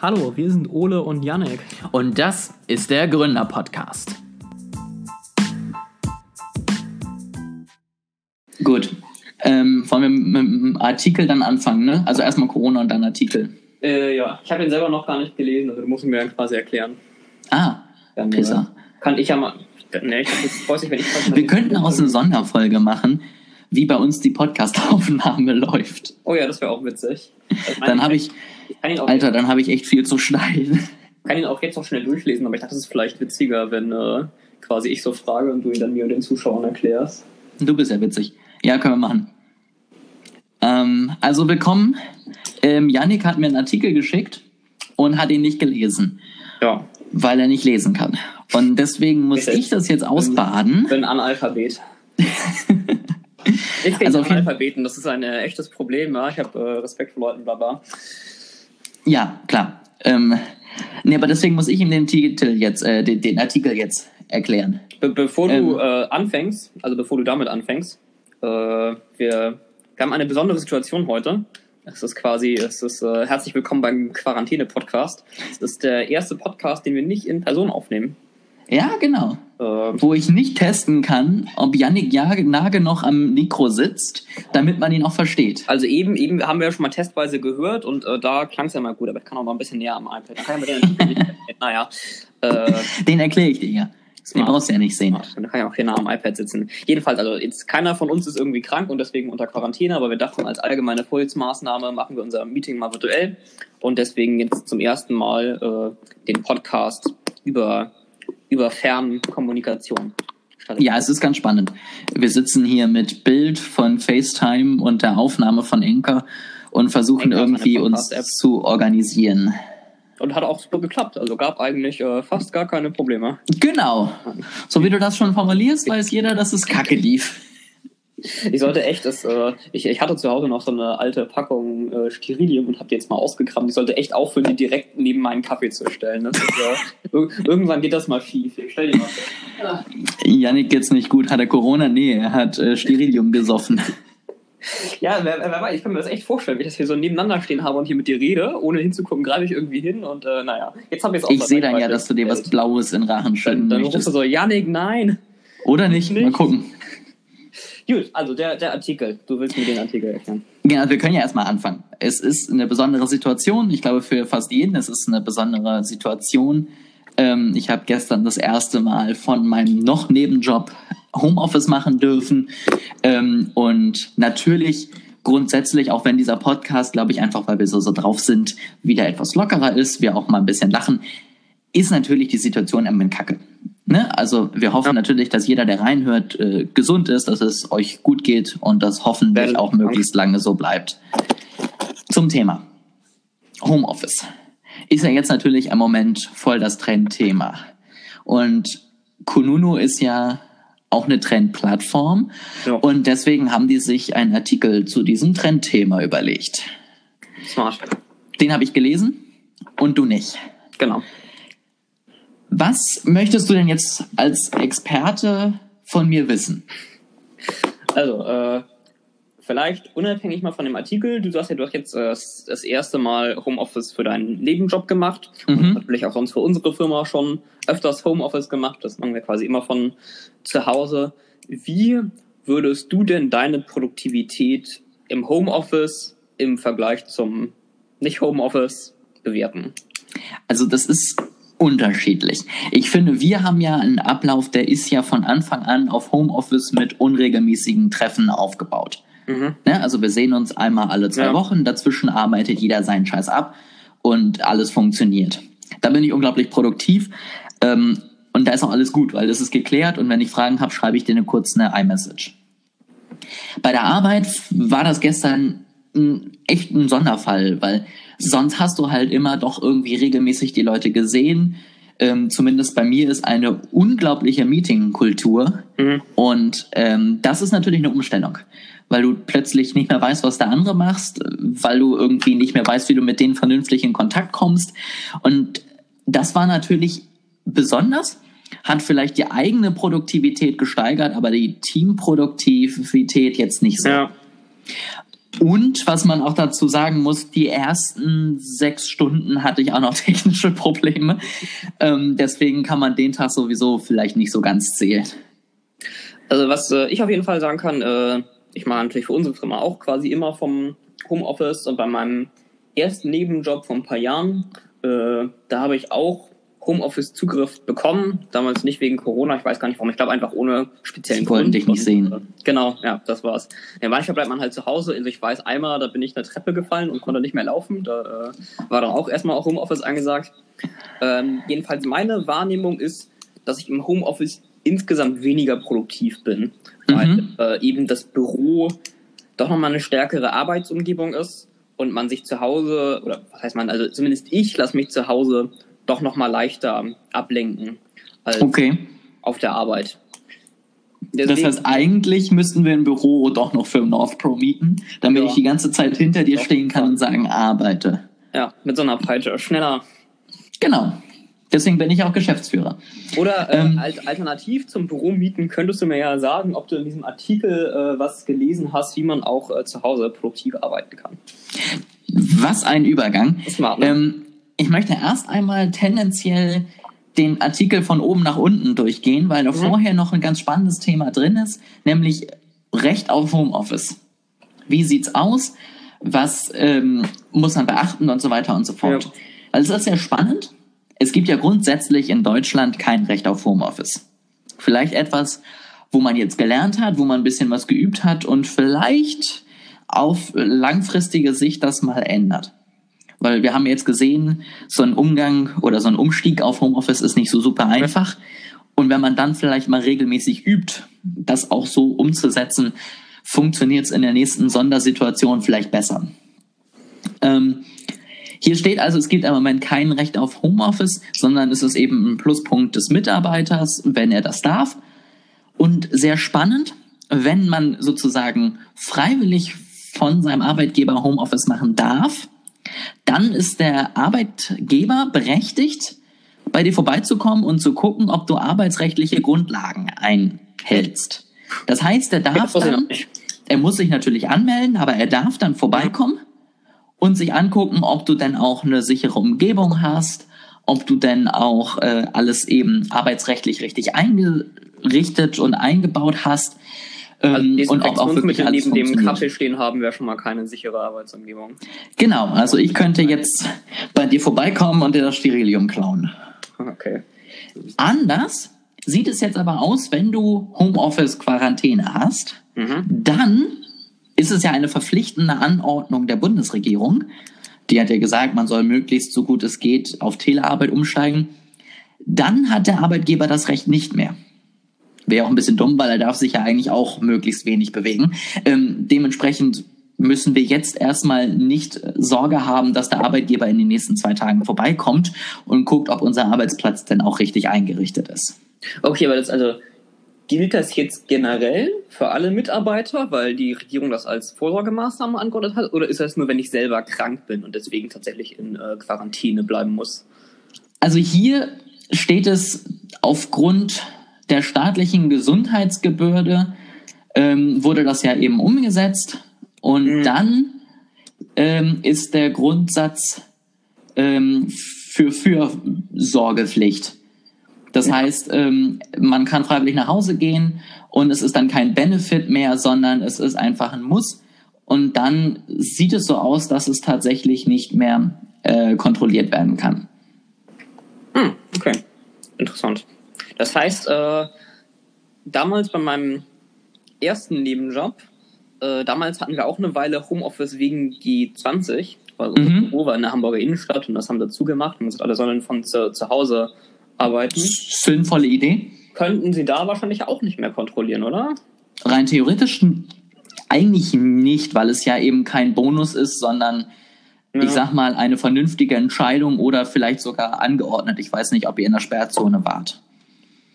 Hallo, wir sind Ole und Janek. Und das ist der Gründer-Podcast. Gut. Ähm, wollen wir mit dem Artikel dann anfangen, ne? Also erstmal Corona und dann Artikel. Äh, ja, ich habe ihn selber noch gar nicht gelesen, also du musst ihn mir dann quasi erklären. Ah, Dann äh, Pisser. kann ich ja mal. Ne, ich weiß nicht, wenn ich Wir könnten aus eine Sonderfolge machen, wie bei uns die Podcast-Aufnahme läuft. Oh ja, das wäre auch witzig. Ich Dann habe ich, ich Alter, dann habe ich echt viel zu schneiden. kann ihn auch jetzt noch schnell durchlesen, aber ich dachte, es ist vielleicht witziger, wenn äh, quasi ich so frage und du ihn dann mir und den Zuschauern erklärst. Du bist ja witzig. Ja, können wir machen. Ähm, also willkommen. Ähm, Yannick hat mir einen Artikel geschickt und hat ihn nicht gelesen, Ja, weil er nicht lesen kann. Und deswegen muss ich das jetzt ausbaden. bin Analphabet. Ich bin Also auf jeden- Analphabeten, das ist ein äh, echtes Problem. Ja? Ich habe äh, Respekt vor Leuten, bla bla. Ja, klar. Ähm, nee, aber deswegen muss ich ihm den Titel jetzt, äh, den, den Artikel jetzt erklären. Be bevor Ähm. du äh, anfängst, also bevor du damit anfängst, äh, wir, wir haben eine besondere Situation heute. Es ist quasi, es ist äh, herzlich willkommen beim Quarantäne-Podcast. Es ist der erste Podcast, den wir nicht in Person aufnehmen. Ja, genau. Äh, Wo ich nicht testen kann, ob Yannick nah genug am Mikro sitzt, damit man ihn auch versteht. also eben, eben haben wir ja schon mal testweise gehört und äh, da klang es ja mal gut, aber ich kann auch mal ein bisschen näher am iPad. Dann kann den naja, äh, Den erkläre ich dir ja. Den Smart. brauchst du ja nicht sehen. Dann kann ich auch hier nah am iPad sitzen. Jedenfalls, also jetzt keiner von uns ist irgendwie krank und deswegen unter Quarantäne, aber wir dachten, als allgemeine Vorsichtsmaßnahme machen wir unser Meeting mal virtuell und deswegen jetzt zum ersten Mal äh, den Podcast über, über Fernkommunikation. Ja, es ist ganz spannend. Wir sitzen hier mit Bild von FaceTime und der Aufnahme von Enker und versuchen Anchor irgendwie uns zu organisieren. Und hat auch super geklappt. Also gab eigentlich äh, fast gar keine Probleme. Genau. So wie du das schon formulierst, weiß jeder, dass es kacke lief. Ich sollte echt, das, äh, ich, ich hatte zu Hause noch so eine alte Packung äh, Sterilium und habe die jetzt mal ausgegraben. Ich sollte echt aufhören, die direkt neben meinen Kaffee zu stellen. Ist, äh, ir- irgendwann geht das mal schief. Ich stell die mal vor. Yannick geht's nicht gut. Hat er Corona? Nee, er hat äh, Sterilium gesoffen. Ja, wer, wer weiß, ich kann mir das echt vorstellen, wie ich das hier so nebeneinander stehen habe und hier mit dir rede, ohne hinzugucken, greife ich irgendwie hin und äh, naja, jetzt habe ich es auch Ich sehe dann ja, dass du dir was Blaues in Rachen Dann, schütten dann rufst möchtest. du so, Janik, nein. Oder nicht? Mal Nicht. gucken. Gut, also der, der Artikel. Du willst mir den Artikel erklären. Genau, wir können ja erstmal anfangen. Es ist eine besondere Situation. Ich glaube, für fast jeden ist es eine besondere Situation. Ähm, ich habe gestern das erste Mal von meinem noch Nebenjob Homeoffice machen dürfen. Ähm, und natürlich grundsätzlich, auch wenn dieser Podcast, glaube ich, einfach weil wir so, so drauf sind, wieder etwas lockerer ist, wir auch mal ein bisschen lachen, ist natürlich die Situation ein kacke. Ne? Also wir hoffen Ja. natürlich, dass jeder, der reinhört, äh, gesund ist, dass es euch gut geht und das hoffentlich Werden- auch möglichst lange so bleibt. Zum Thema Homeoffice ist ja jetzt natürlich im Moment voll das Trendthema. Und Kununu ist ja auch eine Trendplattform Ja. und deswegen haben die sich einen Artikel zu diesem Trendthema überlegt. Smart. Den habe ich gelesen und du nicht. Genau. Was möchtest du denn jetzt als Experte von mir wissen? Also, äh, vielleicht unabhängig mal von dem Artikel, du sagst ja, du hast jetzt äh, das das erste Mal Homeoffice für deinen Nebenjob gemacht. Mhm. Und natürlich auch sonst für unsere Firma schon öfters Homeoffice gemacht. Das machen wir quasi immer von zu Hause. Wie würdest du denn deine Produktivität im Homeoffice im Vergleich zum Nicht-Homeoffice bewerten? Also das ist unterschiedlich. Ich finde, wir haben ja einen Ablauf, der ist ja von Anfang an auf Homeoffice mit unregelmäßigen Treffen aufgebaut. Mhm. Ne? Also wir sehen uns einmal alle zwei Ja. Wochen, dazwischen arbeitet jeder seinen Scheiß ab und alles funktioniert. Da bin ich unglaublich produktiv ähm, und da ist auch alles gut, weil das ist geklärt und wenn ich Fragen habe, schreibe ich dir eine kurz eine iMessage. Bei der Arbeit war das gestern ein, echt ein Sonderfall, weil sonst hast du halt immer doch irgendwie regelmäßig die Leute gesehen. Ähm, zumindest bei mir ist eine unglaubliche Meetingkultur Mhm. und ähm, das ist natürlich eine Umstellung, weil du plötzlich nicht mehr weißt, was der andere machst, weil du irgendwie nicht mehr weißt, wie du mit denen vernünftig in Kontakt kommst. Und das war natürlich besonders, hat vielleicht die eigene Produktivität gesteigert, aber die Teamproduktivität jetzt nicht so. Ja. Und was man auch dazu sagen muss, die ersten sechs Stunden hatte ich auch noch technische Probleme. Ähm, deswegen kann man den Tag sowieso vielleicht nicht so ganz zählen. Also was äh, ich auf jeden Fall sagen kann, äh, ich mache natürlich für unsere Firma auch quasi immer vom Homeoffice und bei meinem ersten Nebenjob vor ein paar Jahren, äh, da habe ich auch Homeoffice-Zugriff bekommen. Damals nicht wegen Corona, ich weiß gar nicht warum. Ich glaube einfach ohne speziellen Die wollten Grund. dich nicht sehen. Genau, ja, das war's. Ja, manchmal bleibt man halt zu Hause. Also ich weiß einmal, da bin ich eine Treppe gefallen und konnte nicht mehr laufen. Da äh, war dann auch erstmal auch Homeoffice angesagt. Ähm, jedenfalls meine Wahrnehmung ist, dass ich im Homeoffice insgesamt weniger produktiv bin, weil Mhm. äh, eben das Büro doch nochmal eine stärkere Arbeitsumgebung ist und man sich zu Hause, oder was heißt man, also zumindest ich lasse mich zu Hause doch nochmal leichter ablenken als Okay. auf der Arbeit. Das Deswegen- heißt, eigentlich müssten wir ein Büro doch noch für North Pro mieten, damit Ja. ich die ganze Zeit hinter dir stehen kann und sagen, arbeite. ja, mit so einer Peitsche, schneller. Genau. Deswegen bin ich auch Geschäftsführer. Oder äh, Ähm. alt- alternativ zum Büro mieten könntest du mir ja sagen, ob du in diesem Artikel äh, was gelesen hast, wie man auch äh, zu Hause produktiv arbeiten kann. Was ein Übergang. Smart, ne? Ähm, ich möchte erst einmal tendenziell den Artikel von oben nach unten durchgehen, weil da Mhm. vorher noch ein ganz spannendes Thema drin ist, nämlich Recht auf Homeoffice. Wie sieht's aus? Was ähm, muss man beachten und so weiter und so fort. Ja. Also das ist sehr spannend. Es gibt ja grundsätzlich in Deutschland kein Recht auf Homeoffice. Vielleicht etwas, wo man jetzt gelernt hat, wo man ein bisschen was geübt hat und vielleicht auf langfristige Sicht das mal ändert. Weil wir haben jetzt gesehen, so ein Umgang oder so ein Umstieg auf Homeoffice ist nicht so super einfach. Und wenn man dann vielleicht mal regelmäßig übt, das auch so umzusetzen, funktioniert es in der nächsten Sondersituation vielleicht besser. Ähm, hier steht also, es gibt im Moment kein Recht auf Homeoffice, sondern es ist eben ein Pluspunkt des Mitarbeiters, wenn er das darf. Und sehr spannend, wenn man sozusagen freiwillig von seinem Arbeitgeber Homeoffice machen darf, dann ist der Arbeitgeber berechtigt, bei dir vorbeizukommen und zu gucken, ob du arbeitsrechtliche Grundlagen einhältst. Das heißt, er darf dann, er muss sich natürlich anmelden, aber er darf dann vorbeikommen und sich angucken, ob du denn auch eine sichere Umgebung hast, ob du denn auch äh, alles eben arbeitsrechtlich richtig eingerichtet und eingebaut hast. Also Ähm, und ob auch wirklich neben dem. Kaffee stehen haben, wäre schon mal keine sichere Arbeitsumgebung. Genau, also ich könnte jetzt bei dir vorbeikommen und dir das Sterilium klauen. Okay. Anders sieht es jetzt aber aus, wenn du Homeoffice-Quarantäne hast, Mhm. dann ist es ja eine verpflichtende Anordnung der Bundesregierung. Die hat ja gesagt, man soll möglichst so gut es geht auf Telearbeit umsteigen. Dann hat der Arbeitgeber das Recht nicht mehr. Wäre auch ein bisschen dumm, weil er darf sich ja eigentlich auch möglichst wenig bewegen. Ähm, dementsprechend müssen wir jetzt erstmal nicht Sorge haben, dass der Arbeitgeber in den nächsten zwei Tagen vorbeikommt und guckt, ob unser Arbeitsplatz denn auch richtig eingerichtet ist. Okay, aber das also gilt das jetzt generell für alle Mitarbeiter, weil die Regierung das als Vorsorgemaßnahme angeordnet hat, oder ist das nur, wenn ich selber krank bin und deswegen tatsächlich in äh, Quarantäne bleiben muss? Also hier steht es aufgrund der staatlichen Gesundheitsgebührde ähm, wurde das ja eben umgesetzt und Mhm. dann ähm, ist der Grundsatz ähm, für Fürsorgepflicht. Das heißt, ähm, man kann freiwillig nach Hause gehen und es ist dann kein Benefit mehr, sondern es ist einfach ein Muss. Und dann sieht es so aus, dass es tatsächlich nicht mehr äh, kontrolliert werden kann. Hm, okay. Interessant. Das heißt, äh, damals bei meinem ersten Nebenjob, äh, damals hatten wir auch eine Weile Homeoffice wegen G20, weil unser Mhm. Büro war in der Hamburger Innenstadt und das haben wir zugemacht und alle sollen von zu, zu Hause arbeiten. Sinnvolle Idee. Könnten sie da wahrscheinlich auch nicht mehr kontrollieren, oder? Rein theoretisch eigentlich nicht, weil es ja eben kein Bonus ist, sondern Ja. ich sag mal eine vernünftige Entscheidung oder vielleicht sogar angeordnet. Ich weiß nicht, ob ihr in der Sperrzone wart.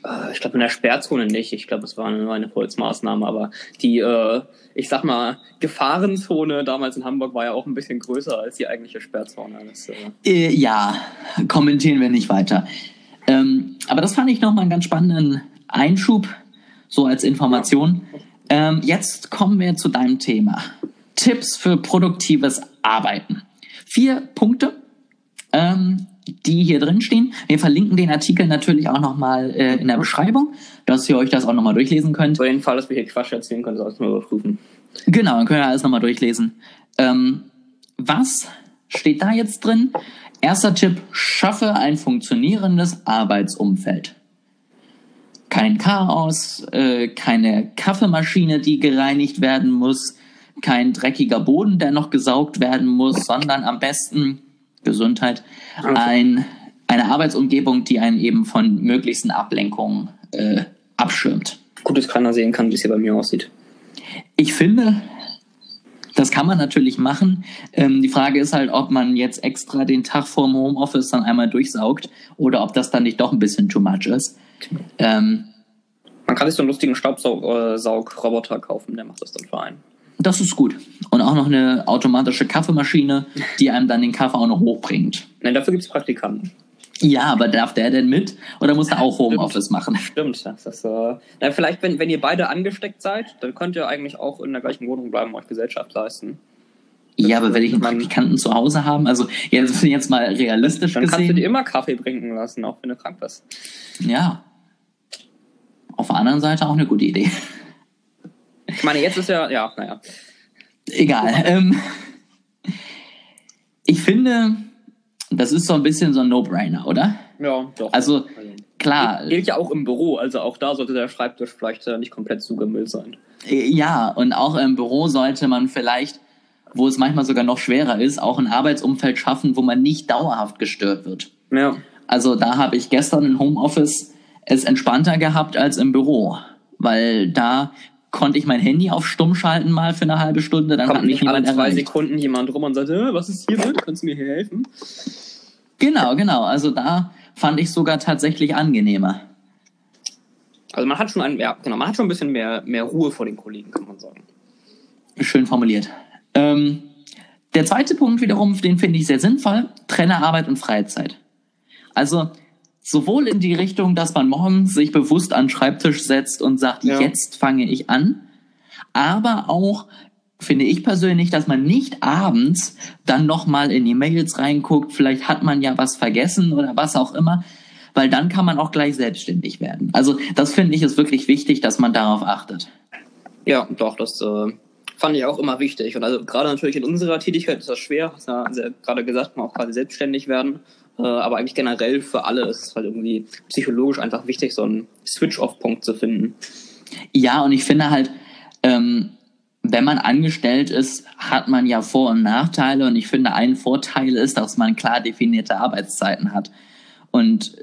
Äh, Ich glaube in der Sperrzone nicht. Ich glaube, es war eine, eine Holzmaßnahme, aber die, äh, ich sag mal, Gefahrenzone damals in Hamburg war ja auch ein bisschen größer als die eigentliche Sperrzone. Das, äh, Äh, ja, kommentieren wir nicht weiter. Ähm, aber das fand ich nochmal einen ganz spannenden Einschub, so als Information. Ähm, jetzt kommen wir zu deinem Thema. Tipps für produktives Arbeiten. Vier Punkte, ähm, die hier drin stehen. Wir verlinken den Artikel natürlich auch nochmal äh, in der Beschreibung, dass ihr euch das auch nochmal durchlesen könnt. Für den Fall, dass wir hier Quatsch erzählen, könnt ihr das mal überprüfen. Genau, dann könnt ihr alles nochmal durchlesen. Ähm, was steht da jetzt drin? Erster Tipp, schaffe ein funktionierendes Arbeitsumfeld. Kein Chaos, äh, keine Kaffeemaschine, die gereinigt werden muss, kein dreckiger Boden, der noch gesaugt werden muss, sondern am besten Gesundheit, ein, eine Arbeitsumgebung, die einen eben von möglichsten Ablenkungen äh, abschirmt. Gut, dass keiner sehen kann, wie es hier bei mir aussieht. Ich finde, das kann man natürlich machen. Ähm, die Frage ist halt, ob man jetzt extra den Tag vorm Homeoffice dann einmal durchsaugt oder ob das dann nicht doch ein bisschen too much ist. Ähm, man kann sich so einen lustigen Staubsaugroboter kaufen, der macht das dann für einen. Das ist gut. Und auch noch eine automatische Kaffeemaschine, die einem dann den Kaffee auch noch hochbringt. Nein, dafür gibt es Praktikanten. Ja, aber darf der denn mit? Oder muss er auch Homeoffice machen? Stimmt. Das ist, äh, na, vielleicht, wenn, wenn ihr beide angesteckt seid, dann könnt ihr eigentlich auch in der gleichen Wohnung bleiben und euch Gesellschaft leisten. Ja, aber will ich einen Praktikanten zu Hause haben? Also jetzt, jetzt mal realistisch dann gesehen. kannst du dir immer Kaffee bringen lassen, auch wenn du krank bist. Ja. Auf der anderen Seite auch eine gute Idee. Ich meine, jetzt ist ja, ja, naja. Egal. Ähm, ich finde, das ist so ein bisschen so ein No-Brainer, oder? Ja, doch. Also, klar. Gilt ja auch im Büro, also auch da sollte der Schreibtisch vielleicht äh, nicht komplett zugemüllt sein. Ja, und auch im Büro sollte man vielleicht, wo es manchmal sogar noch schwerer ist, auch ein Arbeitsumfeld schaffen, wo man nicht dauerhaft gestört wird. Ja. Also da habe ich gestern im Homeoffice es entspannter gehabt als im Büro, weil da konnte ich mein Handy auf stumm schalten mal für eine halbe Stunde, dann Kommt hat mich nicht alle zwei erreicht. Sekunden jemand rum und sagt, "Äh, was ist hier drin? Kannst du mir hier helfen? Genau, genau. Also da fand ich sogar tatsächlich angenehmer. Also man hat schon ein, ja, genau, man hat schon ein bisschen mehr, mehr Ruhe vor den Kollegen, kann man sagen. Schön formuliert. Ähm, der zweite Punkt wiederum, den finde ich sehr sinnvoll, trenne Arbeit und Freizeit. Also sowohl in die Richtung, dass man morgens sich bewusst an den Schreibtisch setzt und sagt, Ja. jetzt fange ich an, aber auch finde ich persönlich, dass man nicht abends dann nochmal in die Mails reinguckt, vielleicht hat man ja was vergessen oder was auch immer, weil dann kann man auch gleich selbstständig werden. Also das finde ich ist wirklich wichtig, dass man darauf achtet. Ja, doch, das äh, fand ich auch immer wichtig. Und also gerade natürlich in unserer Tätigkeit ist das schwer, hast ja gerade gesagt, man auch quasi selbstständig werden. Äh, aber eigentlich generell für alle ist es halt irgendwie psychologisch einfach wichtig, so einen Switch-Off-Punkt zu finden. Ja, und ich finde halt, ähm, wenn man angestellt ist, hat man ja Vor- und Nachteile. Und ich finde, ein Vorteil ist, dass man klar definierte Arbeitszeiten hat. Und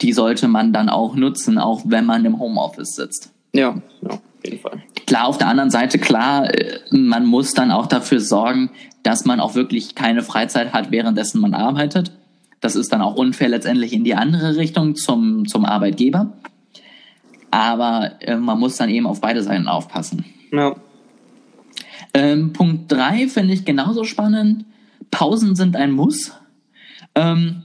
die sollte man dann auch nutzen, auch wenn man im Homeoffice sitzt. Ja, ja, auf jeden Fall. Klar, auf der anderen Seite, klar, äh, man muss dann auch dafür sorgen, dass man auch wirklich keine Freizeit hat, währenddessen man arbeitet. Das ist dann auch unfair letztendlich in die andere Richtung zum, zum Arbeitgeber. Aber äh, man muss dann eben auf beide Seiten aufpassen. Ja, Ähm, Punkt drei finde ich genauso spannend. Pausen sind ein Muss. Ähm,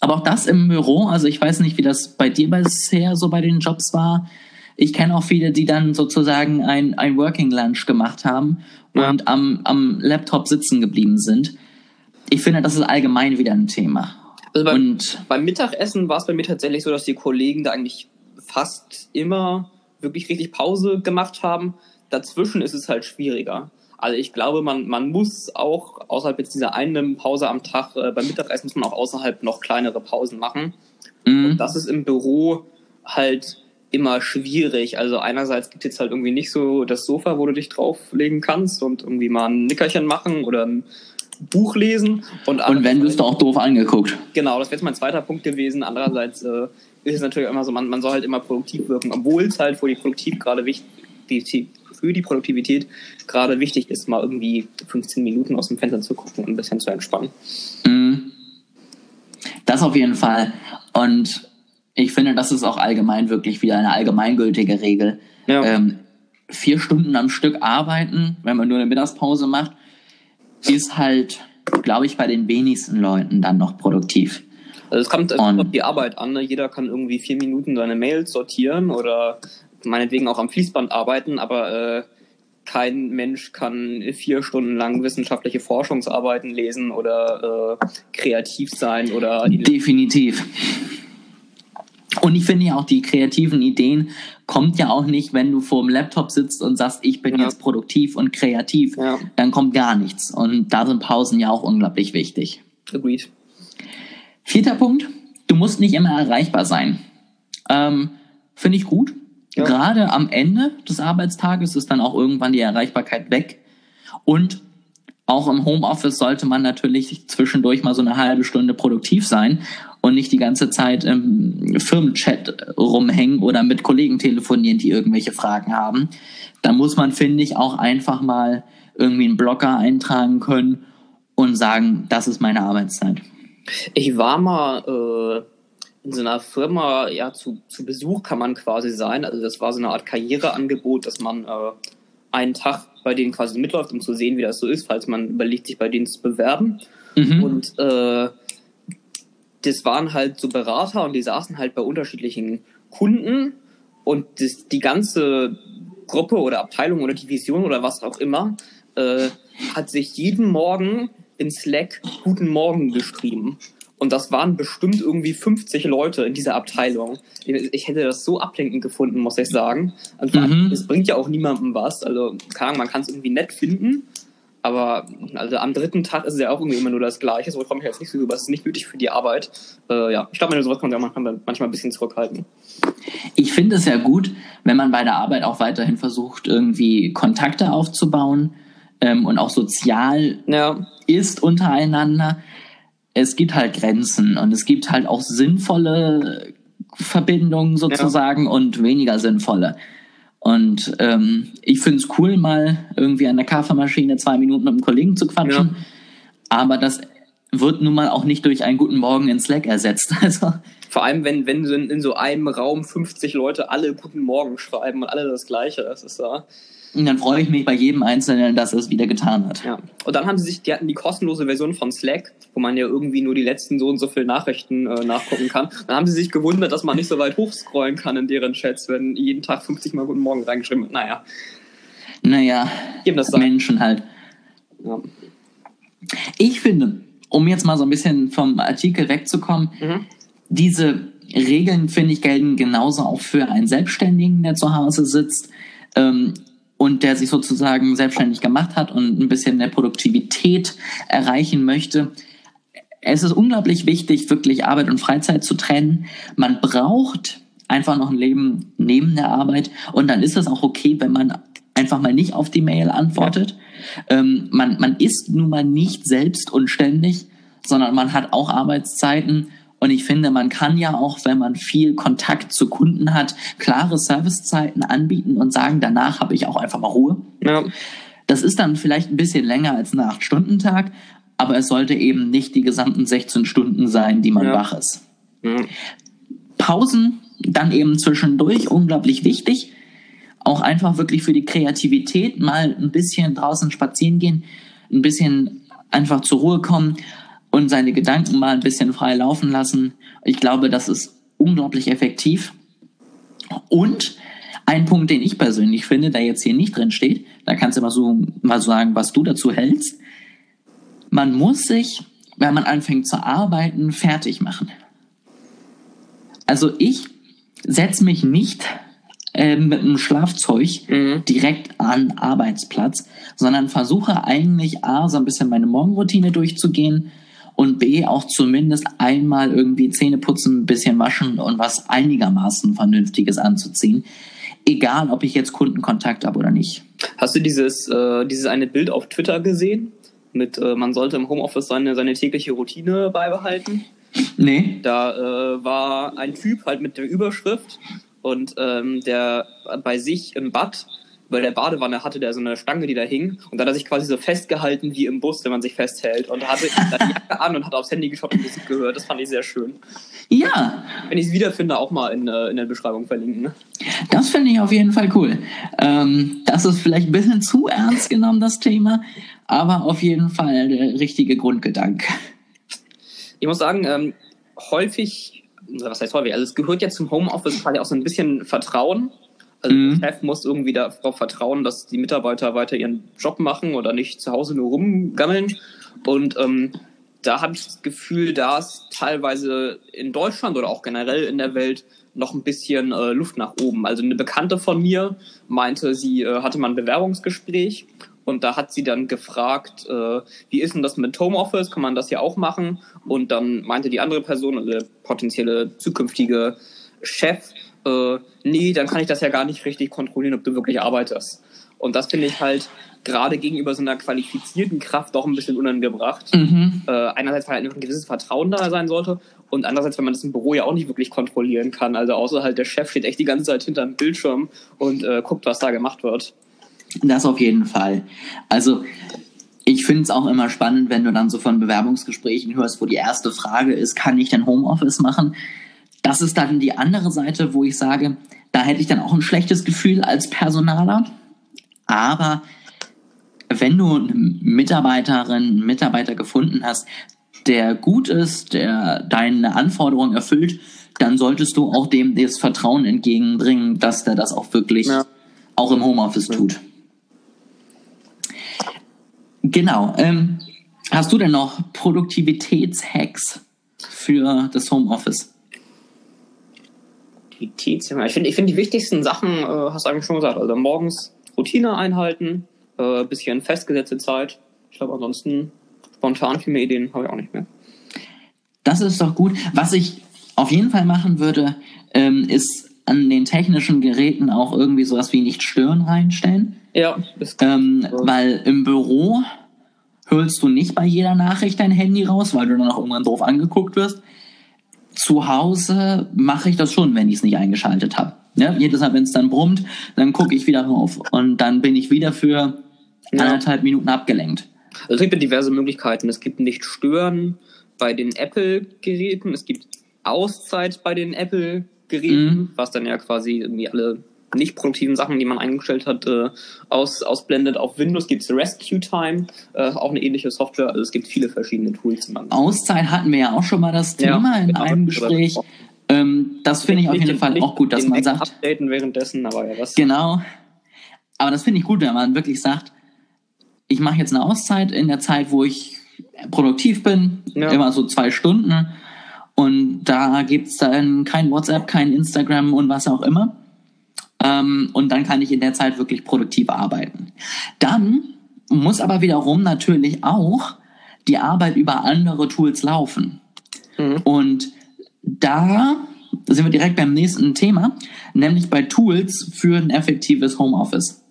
aber auch das im Büro, also ich weiß nicht, wie das bei dir bisher so bei den Jobs war. Ich kenne auch viele, die dann sozusagen ein, ein Working Lunch gemacht haben Ja. und am, am Laptop sitzen geblieben sind. Ich finde, das ist allgemein wieder ein Thema. also beim, Und beim Mittagessen war es bei mir tatsächlich so, dass die Kollegen da eigentlich fast immer wirklich richtig Pause gemacht haben. Dazwischen ist es halt schwieriger. Also ich glaube, man, man muss auch außerhalb jetzt dieser einen Pause am Tag äh, beim Mittagessen muss man auch außerhalb noch kleinere Pausen machen. mh, Das ist im Büro halt immer schwierig. Also einerseits gibt es jetzt halt irgendwie nicht so das Sofa, wo du dich drauflegen kannst und irgendwie mal ein Nickerchen machen oder ein Buch lesen. Und, und wenn, wirst du auch doof angeguckt. Genau, das wäre jetzt mein zweiter Punkt gewesen. Andererseits äh, ist es natürlich immer so, man, man soll halt immer produktiv wirken, obwohl es halt für die Produktiv gerade wichtig, für die Produktivität gerade wichtig ist, mal irgendwie 15 Minuten aus dem Fenster zu gucken und ein bisschen zu entspannen. Mhm. Das auf jeden Fall. Und ich finde, das ist auch allgemein wirklich wieder eine allgemeingültige Regel. Ja. Ähm, vier Stunden am Stück arbeiten, wenn man nur eine Mittagspause macht, ist halt, glaube ich, bei den wenigsten Leuten dann noch produktiv. Also es kommt Und- auf die Arbeit an. Ne? Jeder kann irgendwie vier Minuten seine Mails sortieren oder meinetwegen auch am Fließband arbeiten, aber äh, kein Mensch kann vier Stunden lang wissenschaftliche Forschungsarbeiten lesen oder äh, kreativ sein oder definitiv. Und ich finde ja auch die kreativen Ideen kommt ja auch nicht, wenn du vor dem Laptop sitzt und sagst, ich bin ja. jetzt produktiv und kreativ, ja. dann kommt gar nichts. Und da sind Pausen ja auch unglaublich wichtig. Agreed. Vierter Punkt, du musst nicht immer erreichbar sein. Ähm, finde ich gut. Ja. Gerade am Ende des Arbeitstages ist dann auch irgendwann die Erreichbarkeit weg. Und auch im Homeoffice sollte man natürlich zwischendurch mal so eine halbe Stunde produktiv sein und nicht die ganze Zeit im Firmenchat rumhängen oder mit Kollegen telefonieren, die irgendwelche Fragen haben. Da muss man, finde ich, auch einfach mal irgendwie einen Blocker eintragen können und sagen, das ist meine Arbeitszeit. Ich war mal äh, in so einer Firma, ja, zu, zu Besuch kann man quasi sein. Also das war so eine Art Karriereangebot, dass man äh, einen Tag bei denen quasi mitläuft, um zu sehen, wie das so ist, falls man überlegt, sich bei denen zu bewerben. Mhm. Und äh, das waren halt so Berater und die saßen halt bei unterschiedlichen Kunden und das, die ganze Gruppe oder Abteilung oder Division oder was auch immer äh, hat sich jeden Morgen in Slack Guten Morgen geschrieben. Und das waren bestimmt irgendwie 50 Leute in dieser Abteilung. Ich hätte das so ablenkend gefunden, muss ich sagen. Also, mhm. Es bringt ja auch niemandem was. Also, Ahnung, man kann es irgendwie nett finden, aber also am dritten Tag ist es ja auch irgendwie immer nur das Gleiche. So komme ich jetzt nicht so über. Es ist nicht nötig für die Arbeit. Äh, ja, ich glaube, wenn sowas kommt, ja, man kann manchmal ein bisschen zurückhalten. Ich finde es ja gut, wenn man bei der Arbeit auch weiterhin versucht, irgendwie Kontakte aufzubauen ähm, und auch sozial ja. ist untereinander. Es gibt halt Grenzen und es gibt halt auch sinnvolle Verbindungen sozusagen ja. und weniger sinnvolle. Und ähm, ich finde es cool, mal irgendwie an der Kaffeemaschine zwei Minuten mit einem Kollegen zu quatschen. Ja. Aber das wird nun mal auch nicht durch einen guten Morgen in Slack ersetzt. Also Vor allem, wenn, wenn in so einem Raum 50 Leute alle guten Morgen schreiben und alle das Gleiche. Das ist da. Und dann freue ich mich bei jedem Einzelnen, dass er es wieder getan hat. Ja. Und dann haben sie sich, die hatten die kostenlose Version von Slack, wo man ja irgendwie nur die letzten so und so viele Nachrichten äh, nachgucken kann. Dann haben sie sich gewundert, dass man nicht so weit hochscrollen kann in deren Chats, wenn jeden Tag 50 Mal Guten Morgen reingeschrieben wird. Naja. Naja, das Menschen halt. Ja. Ich finde, um jetzt mal so ein bisschen vom Artikel wegzukommen, mhm. diese Regeln, finde ich, gelten genauso auch für einen Selbstständigen, der zu Hause sitzt. Ähm, und der sich sozusagen selbstständig gemacht hat und ein bisschen mehr Produktivität erreichen möchte. Es ist unglaublich wichtig, wirklich Arbeit und Freizeit zu trennen. Man braucht einfach noch ein Leben neben der Arbeit und dann ist es auch okay, wenn man einfach mal nicht auf die Mail antwortet. Ja. Ähm, man, man ist nun mal nicht selbst und ständig, sondern man hat auch Arbeitszeiten und ich finde, man kann ja auch, wenn man viel Kontakt zu Kunden hat, klare Servicezeiten anbieten und sagen, danach habe ich auch einfach mal Ruhe. Ja. Das ist dann vielleicht ein bisschen länger als ein 8-Stunden-Tag, aber es sollte eben nicht die gesamten 16 Stunden sein, die man ja. wach ist. Ja. Pausen dann eben zwischendurch, unglaublich wichtig. Auch einfach wirklich für die Kreativität mal ein bisschen draußen spazieren gehen, ein bisschen einfach zur Ruhe kommen und seine Gedanken mal ein bisschen frei laufen lassen. Ich glaube, das ist unglaublich effektiv. Und ein Punkt, den ich persönlich finde, der jetzt hier nicht drin steht, da kannst du mal so mal sagen, was du dazu hältst. Man muss sich, wenn man anfängt zu arbeiten, fertig machen. Also ich setze mich nicht äh, mit einem Schlafzeug mhm. direkt an Arbeitsplatz, sondern versuche eigentlich A, so ein bisschen meine Morgenroutine durchzugehen, und B auch zumindest einmal irgendwie Zähne putzen, ein bisschen waschen und was einigermaßen Vernünftiges anzuziehen. Egal, ob ich jetzt Kundenkontakt habe oder nicht. Hast du dieses, äh, dieses eine Bild auf Twitter gesehen? Mit, äh, man sollte im Homeoffice seine, seine tägliche Routine beibehalten? Nee. Da äh, war ein Typ halt mit der Überschrift und ähm, der bei sich im Bad bei der Badewanne hatte der so eine Stange, die da hing. Und da hat er sich quasi so festgehalten wie im Bus, wenn man sich festhält. Und hatte die Jacke an und hat aufs Handy geschaut und Musik gehört. Das fand ich sehr schön. Ja. Wenn ich es wiederfinde, auch mal in, äh, in der Beschreibung verlinken. Ne? Das finde ich auf jeden Fall cool. Ähm, das ist vielleicht ein bisschen zu ernst genommen, das Thema. Aber auf jeden Fall der richtige Grundgedanke. Ich muss sagen, ähm, häufig, was heißt häufig, also es gehört ja zum Homeoffice quasi auch so ein bisschen Vertrauen Also mhm. der Chef muss irgendwie darauf vertrauen, dass die Mitarbeiter weiter ihren Job machen oder nicht zu Hause nur rumgammeln. Und ähm, da habe ich das Gefühl, da ist teilweise in Deutschland oder auch generell in der Welt noch ein bisschen äh, Luft nach oben. Also eine Bekannte von mir meinte, sie äh, hatte mal ein Bewerbungsgespräch und da hat sie dann gefragt, äh, wie ist denn das mit Homeoffice? Kann man das ja auch machen? Und dann meinte die andere Person, also der potenzielle zukünftige Chef, äh, nee, dann kann ich das ja gar nicht richtig kontrollieren, ob du wirklich arbeitest. Und das finde ich halt gerade gegenüber so einer qualifizierten Kraft doch ein bisschen unangebracht. Mhm. Äh, einerseits, weil halt ein gewisses Vertrauen da sein sollte und andererseits, wenn man das im Büro ja auch nicht wirklich kontrollieren kann. Also außer halt der Chef steht echt die ganze Zeit hinterm Bildschirm und äh, guckt, was da gemacht wird. Das auf jeden Fall. Also ich finde es auch immer spannend, wenn du dann so von Bewerbungsgesprächen hörst, wo die erste Frage ist, kann ich denn Homeoffice machen? Das ist dann die andere Seite, wo ich sage, da hätte ich dann auch ein schlechtes Gefühl als Personaler. Aber wenn du eine Mitarbeiterin, einen Mitarbeiter gefunden hast, der gut ist, der deine Anforderungen erfüllt, dann solltest du auch dem das Vertrauen entgegenbringen, dass der das auch wirklich ja. auch im Homeoffice tut. Genau. Ähm, hast du denn noch Produktivitätshacks für das Homeoffice? Produktivitätshacks? Ich finde, ich find die wichtigsten Sachen, äh, hast du eigentlich schon gesagt. Also morgens Routine einhalten, äh, bisschen festgesetzte Zeit. Ich glaube, ansonsten spontan viel mehr Ideen habe ich auch nicht mehr. Das ist doch gut. Was ich auf jeden Fall machen würde, ähm, ist an den technischen Geräten auch irgendwie sowas wie nicht stören reinstellen. Ja, ist ähm, Weil im Büro hörst du nicht bei jeder Nachricht dein Handy raus, weil du dann auch irgendwann doof angeguckt wirst. Zu Hause mache ich das schon, wenn ich es nicht eingeschaltet habe. Ja, jedes Mal, wenn es dann brummt, dann gucke ich wieder rauf und dann bin ich wieder für ja. anderthalb Minuten abgelenkt. Also es gibt ja diverse Möglichkeiten. Es gibt nicht stören bei den Apple-Geräten, es gibt Auszeit bei den Apple-Geräten, mhm. was dann ja quasi irgendwie alle nicht produktiven Sachen, die man eingestellt hat, äh, aus, ausblendet. Auf Windows gibt es Rescue Time, äh, auch eine ähnliche Software. Also es gibt viele verschiedene Tools. Auszeit hatten wir ja auch schon mal das Thema ja, in genau, einem Gespräch. Ähm, das finde ich auf jeden Fall auch gut, dass man sagt. Updaten währenddessen, aber ja was. Genau. Aber das finde ich gut, wenn man wirklich sagt, ich mache jetzt eine Auszeit in der Zeit, wo ich produktiv bin, ja. immer so zwei Stunden. Und da gibt es dann kein WhatsApp, kein Instagram und was auch immer. Ähm, und dann kann ich in der Zeit wirklich produktiv arbeiten. Dann muss aber wiederum natürlich auch die Arbeit über andere Tools laufen. Mhm. Und da sind wir direkt beim nächsten Thema, nämlich bei Tools für ein effektives Homeoffice.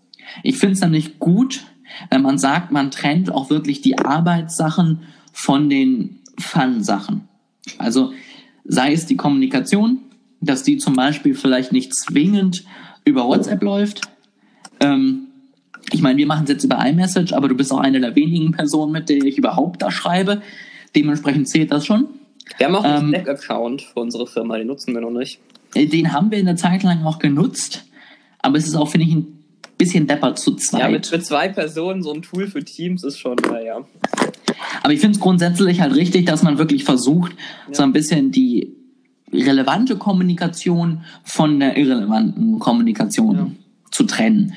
Ich finde es nämlich gut, wenn man sagt, man trennt auch wirklich die Arbeitssachen von den Fun-Sachen. Also sei es die Kommunikation, dass die zum Beispiel vielleicht nicht zwingend über WhatsApp läuft. Ähm, ich meine, wir machen es jetzt über iMessage, aber du bist auch eine der wenigen Personen, mit der ich überhaupt da schreibe. Dementsprechend zählt das schon. Wir haben auch einen ähm, Slack-Account für unsere Firma, den nutzen wir noch nicht. Den haben wir in der Zeit lang auch genutzt, aber es ist auch, finde ich, ein bisschen deppert zu zweit. Ja, mit, mit zwei Personen so ein Tool für Teams ist schon, naja. Aber ich finde es grundsätzlich halt richtig, dass man wirklich versucht, ja. so ein bisschen die relevante Kommunikation von der irrelevanten Kommunikation ja. zu trennen.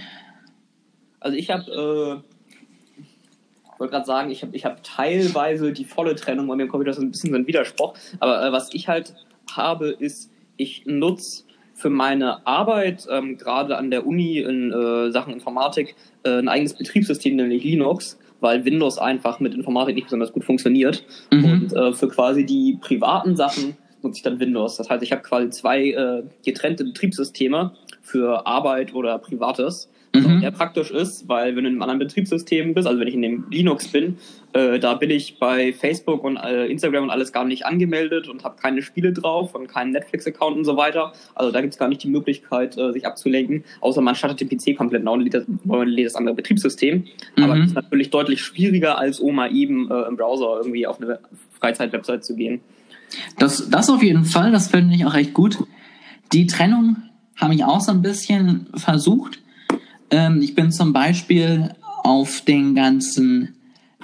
Also ich habe, äh, wollte gerade sagen, ich habe ich hab teilweise die volle Trennung bei mir im Computer, das ist ein bisschen so ein Widerspruch, aber äh, was ich halt habe, ist, ich nutze für meine Arbeit, ähm, gerade an der Uni in äh, Sachen Informatik, äh, ein eigenes Betriebssystem, nämlich Linux, weil Windows einfach mit Informatik nicht besonders gut funktioniert. Mhm. Und äh, für quasi die privaten Sachen nutze ich dann Windows. Das heißt, ich habe quasi zwei äh, getrennte Betriebssysteme für Arbeit oder Privates. Was mhm. auch sehr praktisch ist, weil wenn du in einem anderen Betriebssystem bist, also wenn ich in dem Linux bin, äh, da bin ich bei Facebook und äh, Instagram und alles gar nicht angemeldet und habe keine Spiele drauf und keinen Netflix-Account und so weiter. Also da gibt es gar nicht die Möglichkeit, äh, sich abzulenken, außer man startet den PC komplett neu und lädt das, lädt das andere Betriebssystem. Mhm. Aber es ist natürlich deutlich schwieriger, als Oma eben äh, im Browser irgendwie auf eine Freizeit-Website zu gehen. Das, das auf jeden Fall, das finde ich auch echt gut. Die Trennung habe ich auch so ein bisschen versucht. Ähm, ich bin zum Beispiel auf den ganzen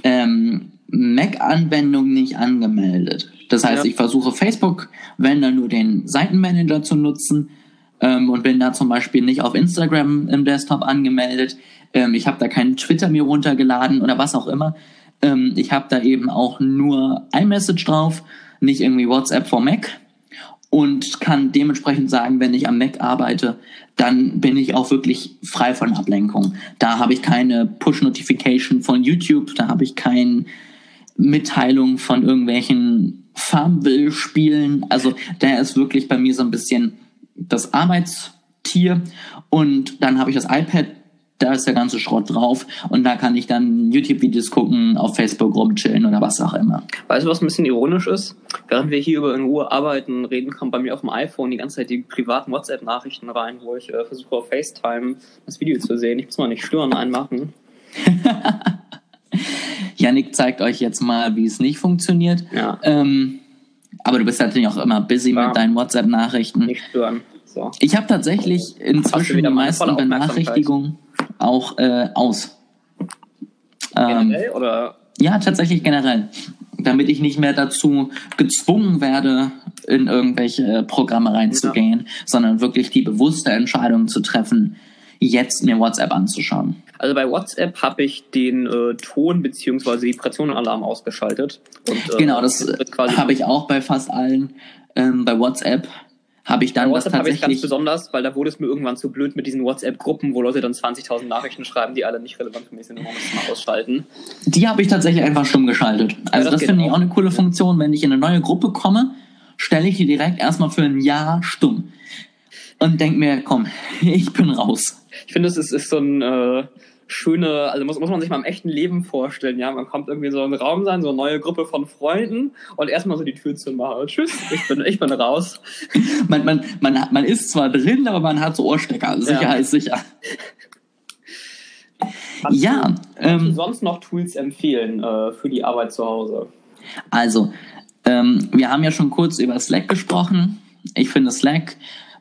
ähm, Mac-Anwendungen nicht angemeldet. Das heißt, ja. ich versuche Facebook, wenn dann nur den Seitenmanager zu nutzen, ähm, und bin da zum Beispiel nicht auf Instagram im Desktop angemeldet. Ähm, ich habe da keinen Twitter mir runtergeladen oder was auch immer. Ähm, ich habe da eben auch nur iMessage drauf, nicht irgendwie WhatsApp for Mac und kann dementsprechend sagen, wenn ich am Mac arbeite, dann bin ich auch wirklich frei von Ablenkung. Da habe ich keine Push-Notification von YouTube, da habe ich keine Mitteilung von irgendwelchen Farmville-Spielen. Also der ist wirklich bei mir so ein bisschen das Arbeitstier und dann habe ich das iPad da ist der ganze Schrott drauf und da kann ich dann YouTube-Videos gucken, auf Facebook rumchillen oder was auch immer. Weißt du, was ein bisschen ironisch ist? Während wir hier über in Ruhe arbeiten, reden, kommt bei mir auf dem iPhone die ganze Zeit die privaten WhatsApp-Nachrichten rein, wo ich äh, versuche auf FaceTime das Video zu sehen. Ich muss mal nicht stören einmachen. Yannick zeigt euch jetzt mal, wie es nicht funktioniert. Ja. Ähm, aber du bist natürlich auch immer busy Ja. mit deinen WhatsApp-Nachrichten. Nicht stören. So. Ich habe tatsächlich inzwischen die meisten? Benachrichtigungen auch äh, aus. Ähm, Generell oder ja, tatsächlich generell. Damit ich nicht mehr dazu gezwungen werde, in irgendwelche Programme reinzugehen, sondern wirklich die bewusste Entscheidung zu treffen, jetzt mir WhatsApp anzuschauen. Also bei WhatsApp habe ich den äh, Ton bzw. Vibrationenalarm ausgeschaltet. Und, äh, genau, das quasi habe ich auch bei fast allen. Ähm, bei WhatsApp habe ich dann Bei das WhatsApp habe ich ganz tatsächlich. besonders, weil da wurde es mir irgendwann zu blöd mit diesen WhatsApp-Gruppen, wo Leute dann 20.000 Nachrichten schreiben, die alle nicht relevant für mich sind. und man muss es mal ausschalten. Die habe ich tatsächlich einfach stumm geschaltet. Also das das geht finde ich auch. auch eine coole Funktion. Wenn ich in eine neue Gruppe komme, stelle ich die direkt erstmal für ein Jahr stumm. Und denke mir, komm, ich bin raus. Ich finde, es ist, ist so ein äh, schöne, also muss, muss man sich mal im echten Leben vorstellen, ja. Man kommt irgendwie so in einen Raum sein, so eine neue Gruppe von Freunden und erstmal so die Tür zu machen. Tschüss, ich bin, ich bin raus. Man, man, man, man ist zwar drin, aber man hat so Ohrstecker. Also Ja. Sicher ist sicher. Kannst Ja, du, kannst du ähm, sonst noch Tools empfehlen äh, für die Arbeit zu Hause? also, ähm, wir haben ja schon kurz über Slack gesprochen. Ich finde Slack,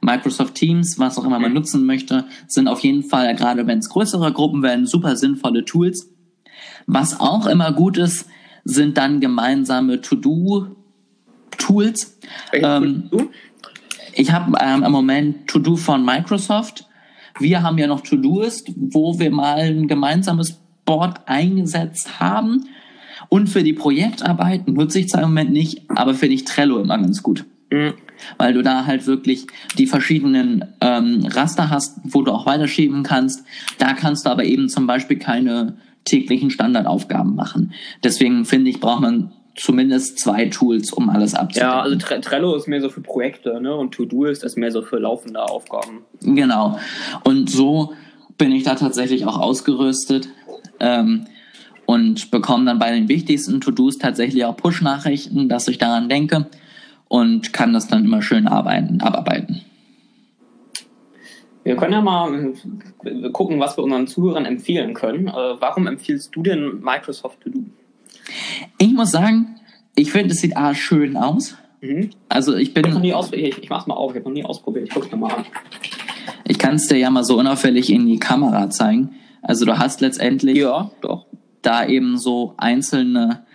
Microsoft Teams, was auch immer man Mhm. nutzen möchte, sind auf jeden Fall, gerade wenn es größere Gruppen werden, super sinnvolle Tools. Was auch immer gut ist, sind dann gemeinsame To-Do-Tools. Ähm? Ich habe ähm, im Moment To-Do von Microsoft. Wir haben ja noch To-Doist, wo wir mal ein gemeinsames Board eingesetzt haben. Und für die Projektarbeit nutze ich zwar im Moment nicht, aber finde ich Trello immer ganz gut. Mhm. Weil du da halt wirklich die verschiedenen ähm, Raster hast, wo du auch weiterschieben kannst. Da kannst du aber eben zum Beispiel keine täglichen Standardaufgaben machen. Deswegen finde ich, braucht man zumindest zwei Tools, um alles abzudecken. Ja, also Tre Trello ist mehr so für Projekte, ne? Und To-Do ist das mehr so für laufende Aufgaben. Genau. Und so bin ich da tatsächlich auch ausgerüstet ähm, und bekomme dann bei den wichtigsten To-Dos tatsächlich auch Push-Nachrichten, dass ich daran denke und kann das dann immer schön arbeiten, abarbeiten. Wir können ja mal äh, gucken, was wir unseren Zuhörern empfehlen können. Äh, warum empfiehlst du denn Microsoft To Do? Ich muss sagen, ich finde, es sieht A schön aus. Mhm. Also ich Ich habe noch nie bin, ausprobiert. Ich, ich mach's mal auf. Ich habe noch nie ausprobiert. Ich guck's mir mal an. ich kann es dir ja mal so unauffällig in die Kamera zeigen. Also du hast letztendlich Ja, doch. da eben so einzelne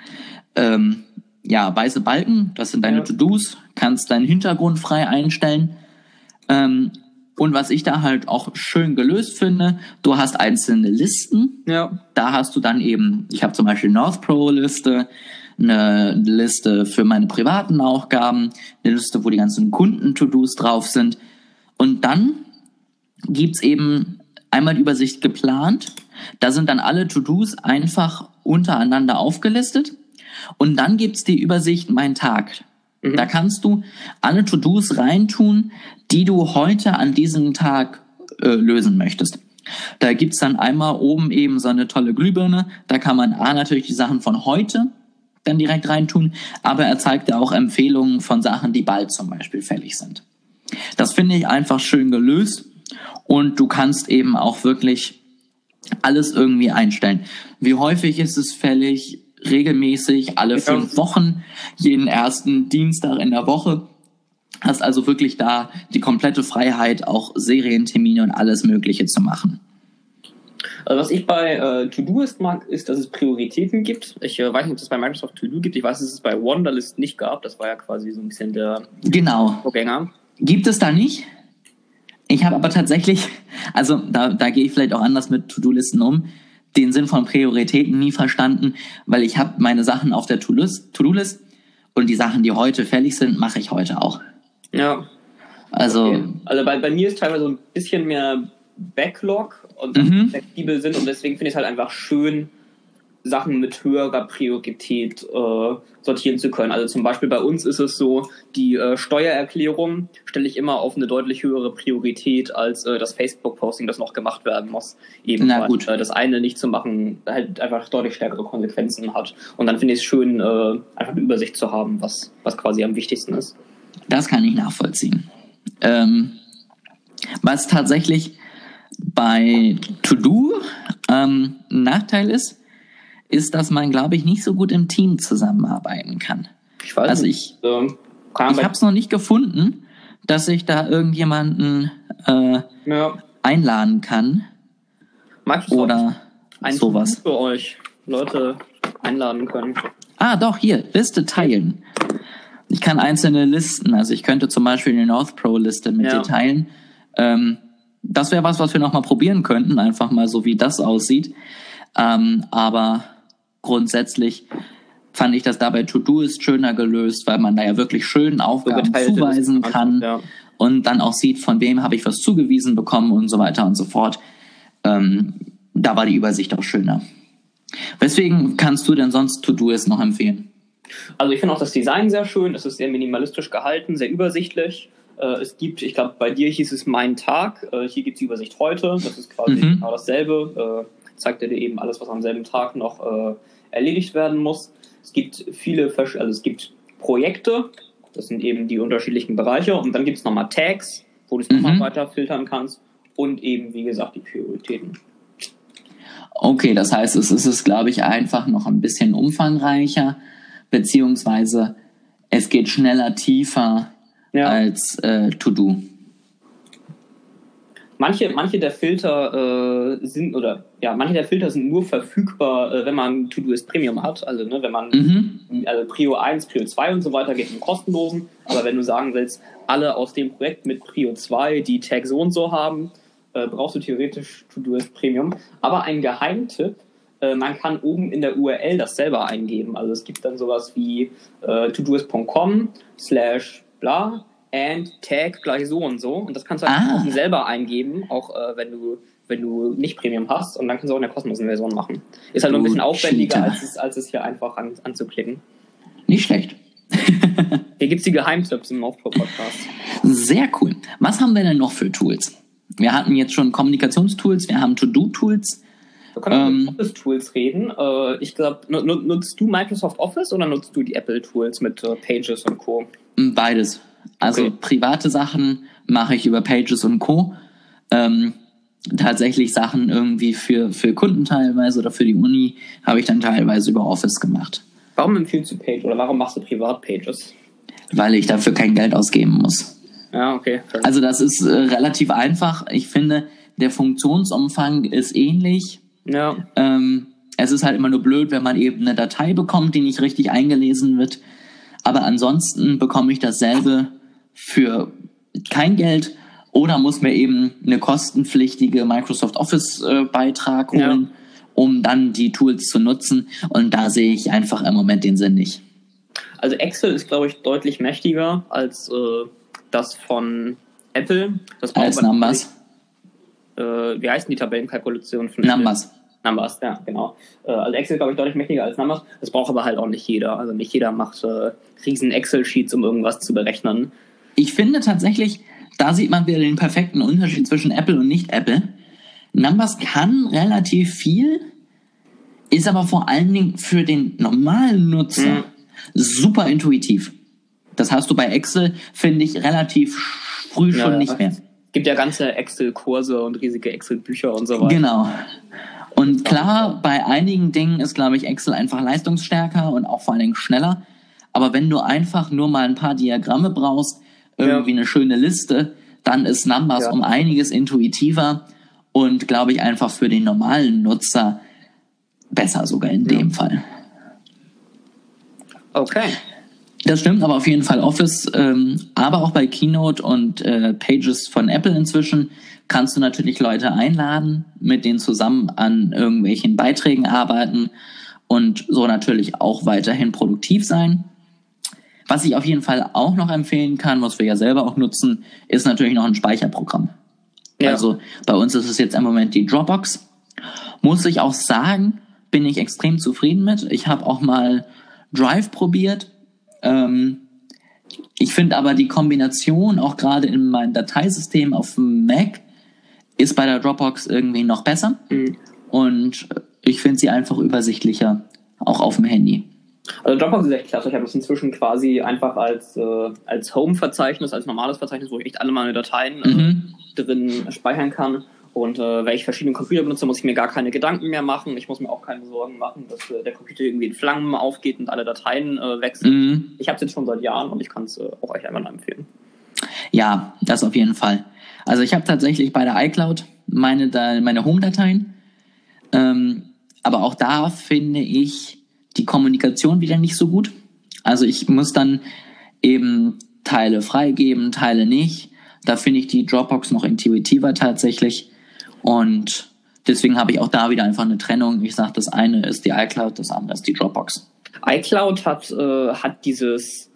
ähm, ja, weiße Balken, das sind deine Ja. To-Dos, kannst deinen Hintergrund frei einstellen. Ähm, und was ich da halt auch schön gelöst finde, du hast einzelne Listen. Ja. Da hast du dann eben, ich habe zum Beispiel North Pro Liste, eine Liste für meine privaten Aufgaben, eine Liste, wo die ganzen Kunden-To-Dos drauf sind. Und dann gibt's eben einmal die Übersicht geplant. Da sind dann alle To-Dos einfach untereinander aufgelistet. Und dann gibt's die Übersicht Mein Tag. Mhm. Da kannst du alle To-Dos reintun, die du heute an diesem Tag äh, lösen möchtest. Da gibt's dann einmal oben eben so eine tolle Glühbirne. Da kann man A natürlich die Sachen von heute dann direkt reintun, aber er zeigt ja auch Empfehlungen von Sachen, die bald zum Beispiel fällig sind. Das finde ich einfach schön gelöst und du kannst eben auch wirklich alles irgendwie einstellen. Wie häufig ist es fällig? Regelmäßig, alle Ja. fünf Wochen, jeden ersten Dienstag in der Woche. Hast also wirklich da die komplette Freiheit, auch Serientermine und alles Mögliche zu machen. Also was ich bei äh, To-Doist mag, ist, dass es Prioritäten gibt. Ich äh, weiß nicht, ob es bei Microsoft To-Do gibt. Ich weiß, dass es bei Wunderlist nicht gab. Das war ja quasi so ein bisschen der Genau. Vorgänger. Gibt es da nicht? Ich habe aber tatsächlich, also da, da gehe ich vielleicht auch anders mit To-Do-Listen um, den Sinn von Prioritäten nie verstanden, weil ich habe meine Sachen auf der To-Do-List To und die Sachen, die heute fällig sind, mache ich heute auch. Ja. Also, Okay. Also bei, bei mir ist teilweise so ein bisschen mehr Backlog und Mhm. flexibel sind und deswegen finde ich es halt einfach schön, Sachen mit höherer Priorität äh, sortieren zu können. Also zum Beispiel bei uns ist es so, die äh, Steuererklärung stelle ich immer auf eine deutlich höhere Priorität als äh, das Facebook-Posting, das noch gemacht werden muss. Eben Na weil, gut. Äh, das eine nicht zu machen halt einfach deutlich stärkere Konsequenzen hat. Und dann finde ich es schön, äh, einfach eine Übersicht zu haben, was, was quasi am wichtigsten ist. das kann ich nachvollziehen. Ähm, was tatsächlich bei To-Do ähm, ein Nachteil ist, ist, dass man, glaube ich, nicht so gut im Team zusammenarbeiten kann. Ich weiß Also nicht. Ähm, kann Ich habe es noch nicht gefunden, dass ich da irgendjemanden äh, ja, einladen kann Microsoft oder ein sowas. Für euch Leute einladen können. Ah, doch, hier, Liste teilen. Ich kann einzelne Listen, also ich könnte zum Beispiel eine North Pro Liste mit Ja. dir teilen. Ähm, das wäre was, was wir nochmal probieren könnten, einfach mal so, wie das aussieht. Ähm, aber grundsätzlich fand ich das dabei To-Do ist schöner gelöst, weil man da ja wirklich schön Aufgaben geteilte zuweisen kann ja. und dann auch sieht, von wem habe ich was zugewiesen bekommen und so weiter und so fort. Ähm, da war die Übersicht auch schöner. Weswegen kannst du denn sonst To-Do-Ist noch empfehlen? Also ich finde auch das Design sehr schön. Es ist sehr minimalistisch gehalten, sehr übersichtlich. Äh, es gibt, ich glaube, bei dir hieß es Mein Tag. Äh, hier gibt es die Übersicht heute. Das ist quasi Mhm. genau dasselbe. Zeigt er dir eben alles, was am selben Tag noch äh, erledigt werden muss. Es gibt viele, also es gibt Projekte. Das sind eben die unterschiedlichen Bereiche. Und dann gibt es nochmal Tags, wo du es nochmal Mhm. weiter filtern kannst. Und eben, wie gesagt, die Prioritäten. Okay, das heißt, es ist es, glaube ich, einfach noch ein bisschen umfangreicher, beziehungsweise es geht schneller tiefer Ja. als äh, To-Do. Manche, manche der Filter äh, sind oder ja, manche der Filter sind nur verfügbar, äh, wenn man To-Do-Ist Premium hat. Also ne, wenn man Mhm. also Prio 1, Prio 2 und so weiter geht im kostenlosen. Aber wenn du sagen willst, alle aus dem Projekt mit Prio 2, die Tag so und so haben, äh, brauchst du theoretisch To-Do-Ist Premium. Aber ein Geheimtipp, äh, man kann oben in der URL das selber eingeben. Also es gibt dann sowas wie äh, todoist.com slash bla and tag gleich so und so. Und das kannst du halt Ah. selber eingeben, auch äh, wenn du wenn du nicht Premium hast und dann kannst du auch in der kostenlosen Version machen. Ist halt nur ein bisschen aufwendiger, als es, als es hier einfach an, anzuklicken. Nicht schlecht. Hier gibt's die Geheimtipps im Aufbau-Podcast. Sehr cool. Was haben wir denn noch für Tools? Wir hatten jetzt schon Kommunikationstools, wir haben To-Do-Tools. Wir können Ähm. über Office-Tools reden. Äh, ich glaube, nutzt du Microsoft Office oder nutzt du die Apple-Tools mit äh, Pages und Co.? Beides. Also Okay. private Sachen mache ich über Pages und Co. Ähm, tatsächlich Sachen irgendwie für, für Kunden teilweise oder für die Uni habe ich dann teilweise über Office gemacht, Warum empfiehlst du Page oder warum machst du Privat-Pages? weil ich dafür kein Geld ausgeben muss. Ja, okay. Also das ist äh, relativ einfach. Ich finde, der Funktionsumfang ist ähnlich. ja, Ähm, es ist halt immer nur blöd, wenn man eben eine Datei bekommt, die nicht richtig eingelesen wird. Aber ansonsten bekomme ich dasselbe für kein Geld oder muss mir eben eine kostenpflichtige Microsoft Office äh, Beitrag Ja. holen, um dann die Tools zu nutzen. Und da sehe ich einfach im Moment den Sinn nicht. also Excel ist, glaube ich, deutlich mächtiger als äh, das von Apple. Das Als Numbers. Äh, wie heißen die Tabellenkalkulationen von Apple? Numbers. Numbers, ja, genau. Äh, also Excel, glaube ich, deutlich mächtiger als Numbers. Das braucht aber halt auch nicht jeder. Also nicht jeder macht äh, riesen Excel-Sheets, um irgendwas zu berechnen. Ich finde tatsächlich, da sieht man wieder den perfekten Unterschied zwischen Apple und nicht Apple. Numbers kann relativ viel, ist aber vor allen Dingen für den normalen Nutzer Mhm. super intuitiv. Das hast du bei Excel, finde ich, relativ früh schon Ja, nicht mehr. Es gibt ja ganze Excel-Kurse und riesige Excel-Bücher und so weiter. Genau. Und klar, bei einigen Dingen ist, glaube ich, Excel einfach leistungsstärker und auch vor allen Dingen schneller. Aber wenn du einfach nur mal ein paar Diagramme brauchst, irgendwie eine schöne Liste, dann ist Numbers Ja. um einiges intuitiver und, glaube ich, einfach für den normalen Nutzer besser sogar in dem Fall. Okay. Das stimmt, aber auf jeden Fall Office, ähm, aber auch bei Keynote und äh, Pages von Apple inzwischen kannst du natürlich Leute einladen, mit denen zusammen an irgendwelchen Beiträgen arbeiten und so natürlich auch weiterhin produktiv sein. Was ich auf jeden Fall auch noch empfehlen kann, was wir ja selber auch nutzen, ist natürlich noch ein Speicherprogramm. Ja. Also bei uns ist es jetzt im Moment die Dropbox. Muss ich auch sagen, bin ich extrem zufrieden mit. Ich habe auch mal Drive probiert. Ähm, ich finde aber die Kombination, auch gerade in meinem Dateisystem auf dem Mac, ist bei der Dropbox irgendwie noch besser. Mhm. Und ich finde sie einfach übersichtlicher, auch auf dem Handy. Also Dropbox ist echt klasse. Ich habe das inzwischen quasi einfach als, äh, als Home-Verzeichnis, als normales Verzeichnis, wo ich echt alle meine Dateien äh, mhm. drin speichern kann. Und äh, wenn ich verschiedene Computer benutze, muss ich mir gar keine Gedanken mehr machen. Ich muss mir auch keine Sorgen machen, dass äh, der Computer irgendwie in Flammen aufgeht und alle Dateien äh, wechseln. Mhm. Ich habe es jetzt schon seit Jahren und ich kann es äh, auch euch einmal empfehlen. Ja, das auf jeden Fall. Also ich habe tatsächlich bei der iCloud meine, meine Home-Dateien. Ähm, aber auch da finde ich die Kommunikation wieder nicht so gut. Also ich muss dann eben Teile freigeben, Teile nicht. Da finde ich die Dropbox noch intuitiver tatsächlich. Und deswegen habe ich auch da wieder einfach eine Trennung. Ich sage, das eine ist die iCloud, das andere ist die Dropbox. iCloud hat, äh, hat dieses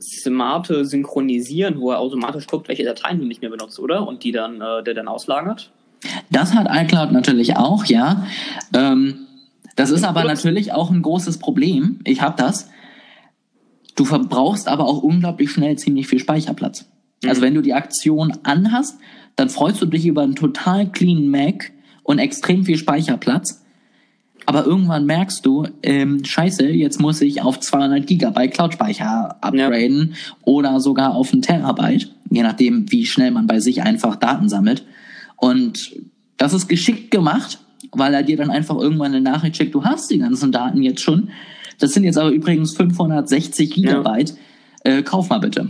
smarte Synchronisieren, wo er automatisch guckt, welche Dateien du nicht mehr benutzt, oder? Und die dann, äh, der dann auslagert. Das hat iCloud natürlich auch, ja. Ähm, das ist aber natürlich auch ein großes Problem. Ich habe das. Du verbrauchst aber auch unglaublich schnell ziemlich viel Speicherplatz. Also mhm. wenn du die Aktion anhast, dann freust du dich über einen total clean Mac und extrem viel Speicherplatz. Aber irgendwann merkst du, ähm, scheiße, jetzt muss ich auf 200 Gigabyte Cloud-Speicher upgraden ja. oder sogar auf einen Terabyte, je nachdem, wie schnell man bei sich einfach Daten sammelt. Und das ist geschickt gemacht, weil er dir dann einfach irgendwann eine Nachricht schickt, du hast die ganzen Daten jetzt schon. Das sind jetzt aber übrigens 560 Gigabyte. Ja. Äh, kauf mal bitte.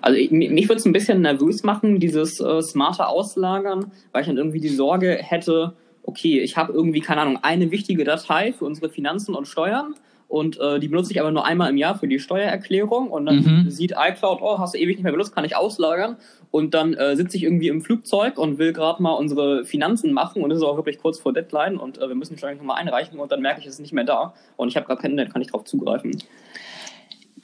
Also ich, mich würde es ein bisschen nervös machen, dieses äh, smarte Auslagern, weil ich dann irgendwie die Sorge hätte, okay, ich habe irgendwie, keine Ahnung, eine wichtige Datei für unsere Finanzen und Steuern und äh, die benutze ich aber nur einmal im Jahr für die Steuererklärung und dann mhm. sieht iCloud, oh, hast du ewig nicht mehr benutzt, kann ich auslagern und dann äh, sitze ich irgendwie im Flugzeug und will gerade mal unsere Finanzen machen und es ist auch wirklich kurz vor Deadline und äh, wir müssen die nochmal einreichen und dann merke ich, es ist nicht mehr da und ich habe gerade kein Internet, kann ich darauf zugreifen.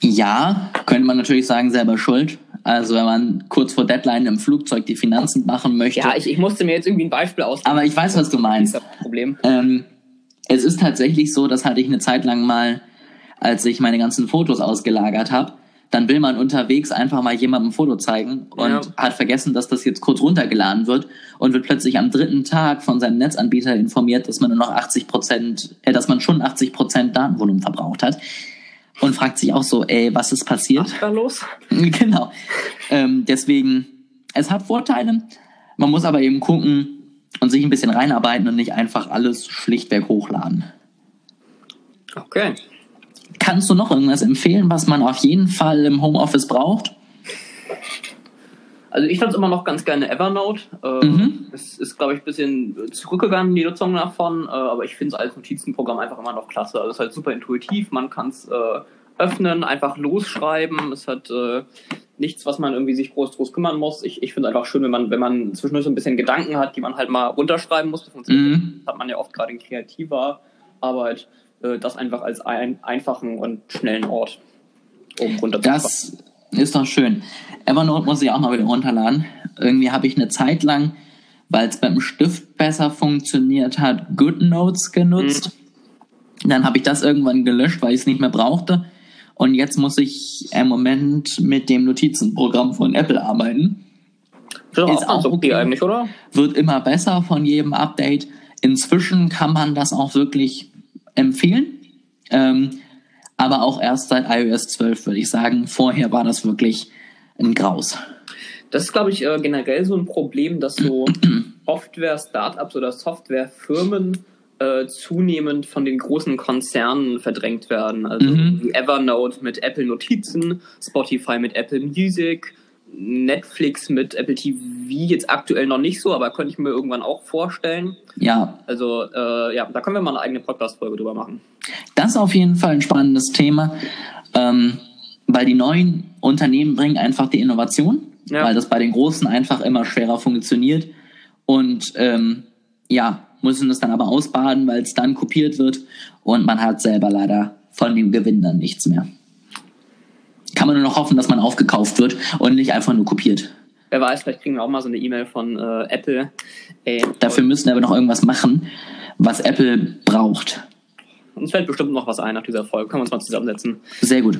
Ja, könnte man natürlich sagen, selber schuld. Also wenn man kurz vor Deadline im Flugzeug die Finanzen machen möchte. Ja, ich, ich musste mir jetzt irgendwie ein Beispiel aus. Aber ich weiß, was du meinst. Problem. Ähm, es ist tatsächlich so, das hatte ich eine Zeit lang mal, als ich meine ganzen Fotos ausgelagert habe. Dann will man unterwegs einfach mal jemandem ein Foto zeigen und ja. hat vergessen, dass das jetzt kurz runtergeladen wird und wird plötzlich am dritten Tag von seinem Netzanbieter informiert, dass man nur noch 80 Prozent, äh, dass man schon 80 Prozent Datenvolumen verbraucht hat und fragt sich auch so, ey, was ist passiert? Was ist da los? genau. Ähm, deswegen, es hat Vorteile. Man muss aber eben gucken, und sich ein bisschen reinarbeiten und nicht einfach alles schlichtweg hochladen. Okay. Kannst du noch irgendwas empfehlen, was man auf jeden Fall im Homeoffice braucht? Also ich nutze immer noch ganz gerne Evernote. Äh, mhm. Es ist, glaube ich, ein bisschen zurückgegangen, die Nutzung davon, äh, aber ich finde es als Notizenprogramm einfach immer noch klasse. Also es ist halt super intuitiv, man kann es äh, öffnen, einfach losschreiben. Es hat äh, nichts, was man irgendwie sich groß groß kümmern muss. Ich, ich finde einfach schön, wenn man, wenn man zwischendurch so ein bisschen Gedanken hat, die man halt mal runterschreiben muss. Das mhm. hat man ja oft gerade in kreativer Arbeit. Äh, das einfach als ein, einfachen und schnellen Ort, um runterzuschreiben. Das ist doch schön. Evernote muss ich auch mal wieder runterladen. Irgendwie habe ich eine Zeit lang, weil es beim Stift besser funktioniert hat, GoodNotes genutzt. Mhm. Dann habe ich das irgendwann gelöscht, weil ich es nicht mehr brauchte. Und jetzt muss ich im Moment mit dem Notizenprogramm von Apple arbeiten. Das ist auch okay, okay eigentlich, oder? Wird immer besser von jedem Update. Inzwischen kann man das auch wirklich empfehlen. Ähm, aber auch erst seit iOS 12 würde ich sagen. Vorher war das wirklich ein Graus. Das ist, glaube ich, äh, generell so ein Problem, dass so Software-Startups oder Softwarefirmen äh, zunehmend von den großen Konzernen verdrängt werden. Also mhm. Evernote mit Apple Notizen, Spotify mit Apple Music, Netflix mit Apple TV jetzt aktuell noch nicht so, aber könnte ich mir irgendwann auch vorstellen. Ja. Also äh, ja, da können wir mal eine eigene Podcast-Folge drüber machen. Das ist auf jeden Fall ein spannendes Thema. Ähm, weil die neuen Unternehmen bringen einfach die Innovation, Ja. weil das bei den großen einfach immer schwerer funktioniert und ähm, ja, müssen es dann aber ausbaden, weil es dann kopiert wird und man hat selber leider von dem Gewinn dann nichts mehr. Kann man nur noch hoffen, dass man aufgekauft wird und nicht einfach nur kopiert. Wer weiß, vielleicht kriegen wir auch mal so eine E-Mail von äh, Apple. Ey, Dafür müssen wir aber noch irgendwas machen, was Apple braucht. uns fällt bestimmt noch was ein nach dieser Folge. Können wir uns mal zusammensetzen. Sehr gut.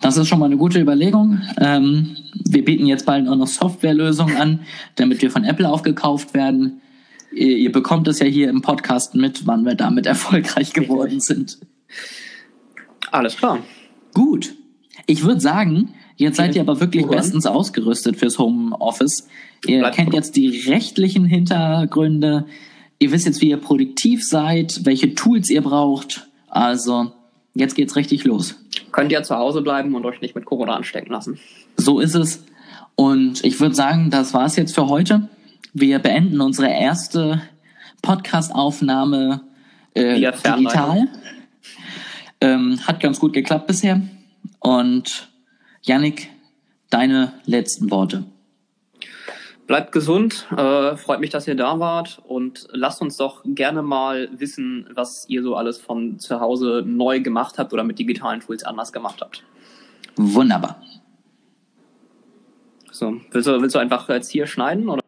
Das ist schon mal eine gute Überlegung. Ähm, wir bieten jetzt bald auch noch Softwarelösungen an, damit wir von Apple aufgekauft werden. Ihr, ihr bekommt es ja hier im Podcast mit, wann wir damit erfolgreich geworden sind. Alles klar. Gut. Ich würde sagen, jetzt seid ihr aber wirklich bestens ausgerüstet fürs Homeoffice. Ihr Bleibt kennt jetzt die rechtlichen Hintergründe. Ihr wisst jetzt, wie ihr produktiv seid, welche Tools ihr braucht. Also, jetzt geht's richtig los. Könnt ihr zu Hause bleiben und euch nicht mit Corona anstecken lassen. So ist es. Und ich würde sagen, das war's jetzt für heute. Wir beenden unsere erste Podcast-Aufnahme äh, digital. Ähm, hat ganz gut geklappt bisher. Und Yannick, deine letzten Worte. Bleibt gesund, äh, freut mich, dass ihr da wart und lasst uns doch gerne mal wissen, was ihr so alles von zu Hause neu gemacht habt oder mit digitalen Tools anders gemacht habt. Wunderbar. So, willst du, willst du einfach jetzt hier schneiden oder?